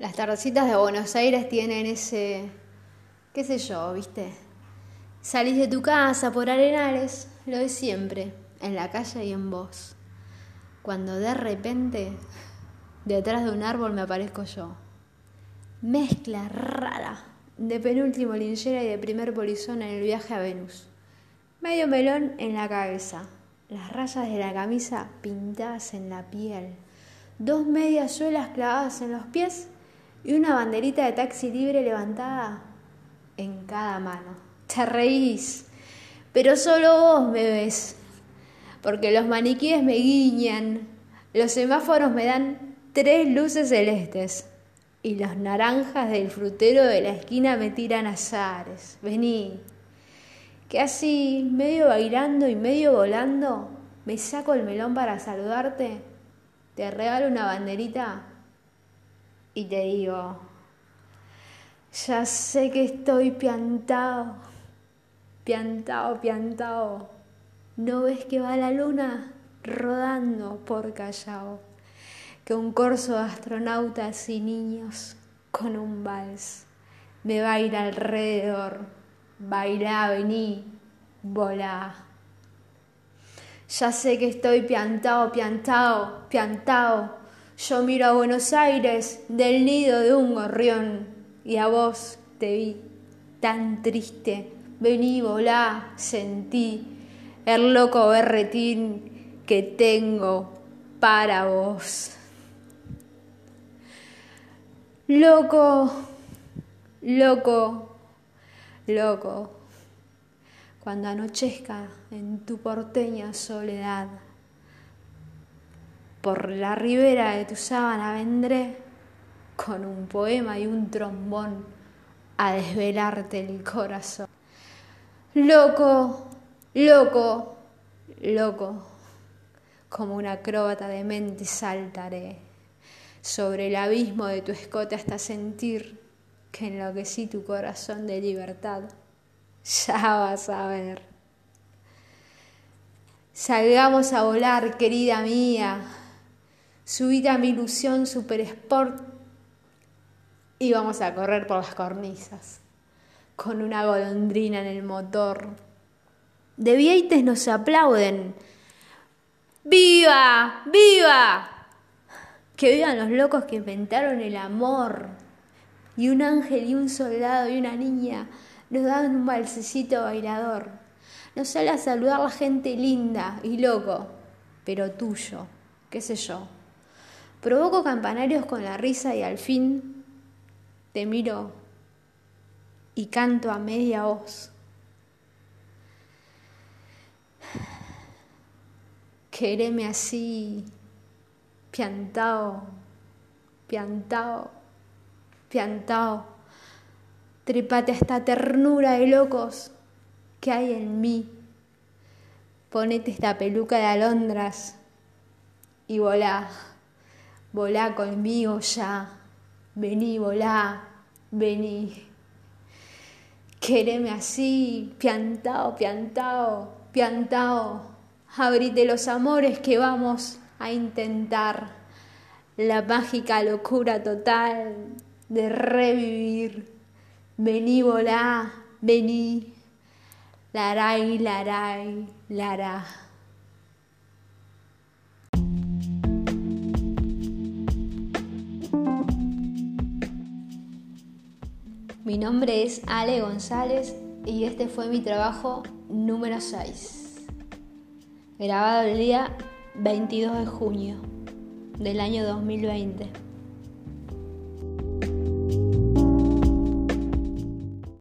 Las tardecitas de Buenos Aires tienen ese, qué sé yo, viste. Salís de tu casa por arenales, lo de siempre, en la calle y en vos. Cuando de repente, detrás de un árbol me aparezco yo. Mezcla rara de penúltimo linchera y de primer polizón en el viaje a Venus. Medio melón en la cabeza, las rayas de la camisa pintadas en la piel, dos medias suelas clavadas en los pies y una banderita de taxi libre levantada en cada mano. Te reís, pero solo vos me ves, porque los maniquíes me guiñan, los semáforos me dan tres luces celestes y los naranjas del frutero de la esquina me tiran azares. Vení, que así, medio bailando y medio volando, me saco el melón para saludarte, te regalo una banderita y te digo, ya sé que estoy piantado, piantado, piantado. ¿No ves que va la luna rodando por Callao? Que un corso de astronautas y niños con un vals me va a ir alrededor. Bailá, vení, volá. Ya sé que estoy piantado, piantado, piantado yo miro a Buenos Aires del nido de un gorrión y a vos te vi tan triste. Vení, volá, sentí el loco berretín que tengo para vos. Loco, loco, loco, cuando anochezca en tu porteña soledad por la ribera de tu sábana vendré con un poema y un trombón a desvelarte el corazón. Loco, loco, loco, como un acróbata de mente saltaré sobre el abismo de tu escote hasta sentir que enloquecí tu corazón de libertad. Ya vas a ver. Salgamos a volar, querida mía, subida a mi ilusión super sport y vamos a correr por las cornisas con una golondrina en el motor. De Vieites nos aplauden. ¡Viva! ¡Viva! Que vivan los locos que inventaron el amor. Y un ángel y un soldado y una niña nos dan un balsecito bailador. Nos sale a saludar la gente linda y loco, pero tuyo, qué sé yo. Provoco campanarios con la risa y al fin te miro y canto a media voz. Quereme así, piantao, piantao, piantao. Trepate a esta ternura de locos que hay en mí. Ponete esta peluca de alondras y volá. Volá conmigo ya, vení, volá, vení. Quereme así, piantao, piantao, piantao. Abrite los amores que vamos a intentar. La mágica locura total de revivir. Vení, volá, vení. Laray, laray, lara. Mi nombre es Ale González y este fue mi trabajo número 6, grabado el día 22 de junio del año 2020.